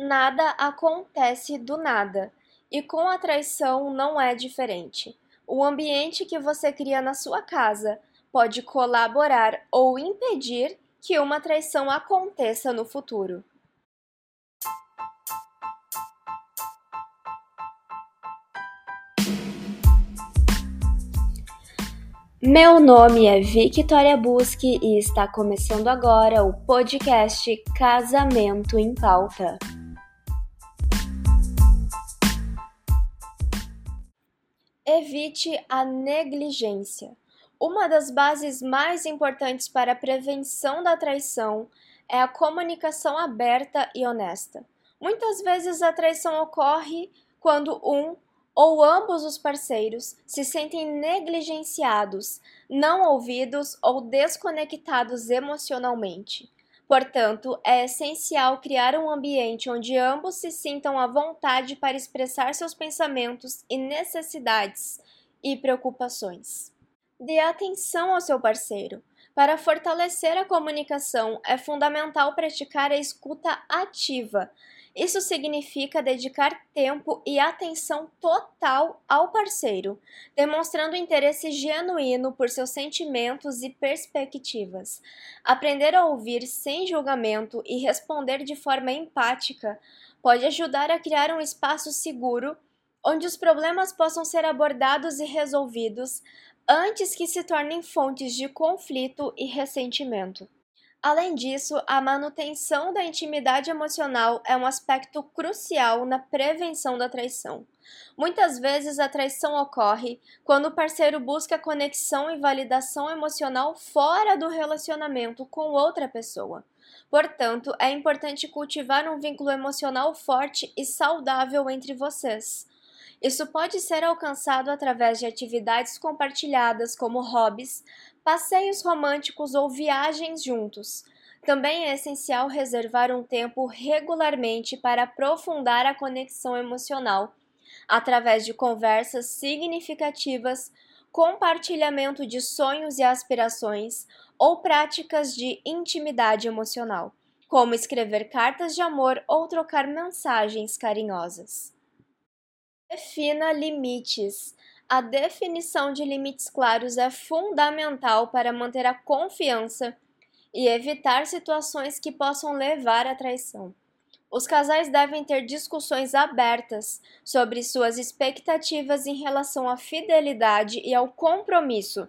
Nada acontece do nada, e com a traição não é diferente. O ambiente que você cria na sua casa pode colaborar ou impedir que uma traição aconteça no futuro. Meu nome é Victoria Busque e está começando agora o podcast Casamento em Pauta. Evite a negligência. Uma das bases mais importantes para a prevenção da traição é a comunicação aberta e honesta. Muitas vezes a traição ocorre quando um ou ambos os parceiros se sentem negligenciados, não ouvidos ou desconectados emocionalmente. Portanto, é essencial criar um ambiente onde ambos se sintam à vontade para expressar seus pensamentos e necessidades e preocupações. Dê atenção ao seu parceiro. Para fortalecer a comunicação, é fundamental praticar a escuta ativa, isso significa dedicar tempo e atenção total ao parceiro, demonstrando interesse genuíno por seus sentimentos e perspectivas. Aprender a ouvir sem julgamento e responder de forma empática pode ajudar a criar um espaço seguro onde os problemas possam ser abordados e resolvidos antes que se tornem fontes de conflito e ressentimento. Além disso, a manutenção da intimidade emocional é um aspecto crucial na prevenção da traição. Muitas vezes a traição ocorre quando o parceiro busca conexão e validação emocional fora do relacionamento com outra pessoa. Portanto, é importante cultivar um vínculo emocional forte e saudável entre vocês. Isso pode ser alcançado através de atividades compartilhadas, como hobbies, passeios românticos ou viagens juntos. Também é essencial reservar um tempo regularmente para aprofundar a conexão emocional, através de conversas significativas, compartilhamento de sonhos e aspirações ou práticas de intimidade emocional, como escrever cartas de amor ou trocar mensagens carinhosas. Defina limites. A definição de limites claros é fundamental para manter a confiança e evitar situações que possam levar à traição. Os casais devem ter discussões abertas sobre suas expectativas em relação à fidelidade e ao compromisso,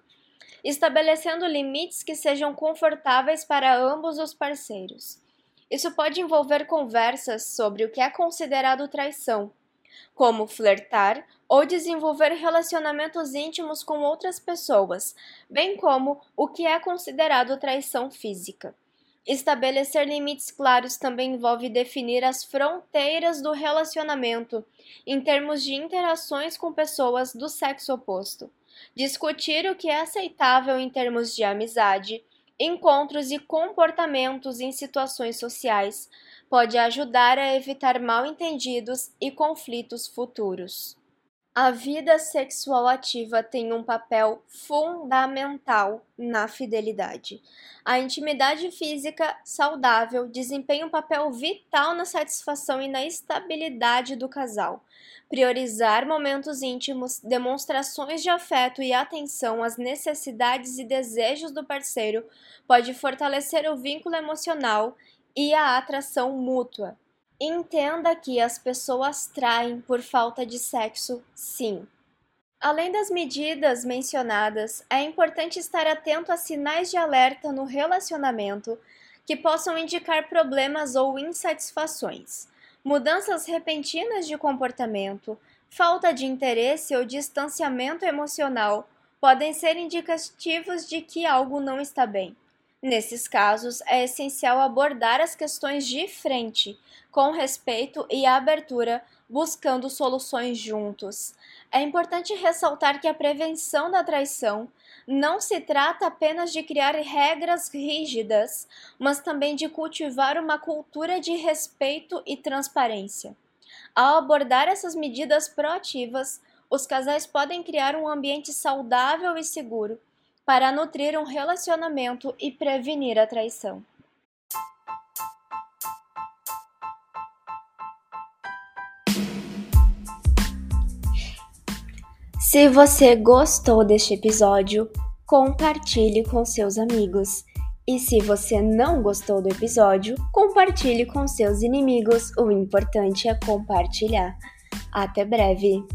estabelecendo limites que sejam confortáveis para ambos os parceiros. Isso pode envolver conversas sobre o que é considerado traição como flertar ou desenvolver relacionamentos íntimos com outras pessoas, bem como o que é considerado traição física. Estabelecer limites claros também envolve definir as fronteiras do relacionamento em termos de interações com pessoas do sexo oposto. Discutir o que é aceitável em termos de amizade, encontros e comportamentos em situações sociais, pode ajudar a evitar mal-entendidos e conflitos futuros. A vida sexual ativa tem um papel fundamental na fidelidade. A intimidade física saudável desempenha um papel vital na satisfação e na estabilidade do casal. Priorizar momentos íntimos, demonstrações de afeto e atenção às necessidades e desejos do parceiro pode fortalecer o vínculo emocional e a atração mútua. Entenda que as pessoas traem por falta de sexo, sim. Além das medidas mencionadas, é importante estar atento a sinais de alerta no relacionamento que possam indicar problemas ou insatisfações, mudanças repentinas de comportamento, falta de interesse ou distanciamento emocional podem ser indicativos de que algo não está bem. Nesses casos, é essencial abordar as questões de frente, com respeito e abertura, buscando soluções juntos. É importante ressaltar que a prevenção da traição não se trata apenas de criar regras rígidas, mas também de cultivar uma cultura de respeito e transparência. Ao abordar essas medidas proativas, os casais podem criar um ambiente saudável e seguro para nutrir um relacionamento e prevenir a traição. Se você gostou deste episódio, compartilhe com seus amigos. E se você não gostou do episódio, compartilhe com seus inimigos. O importante é compartilhar. Até breve!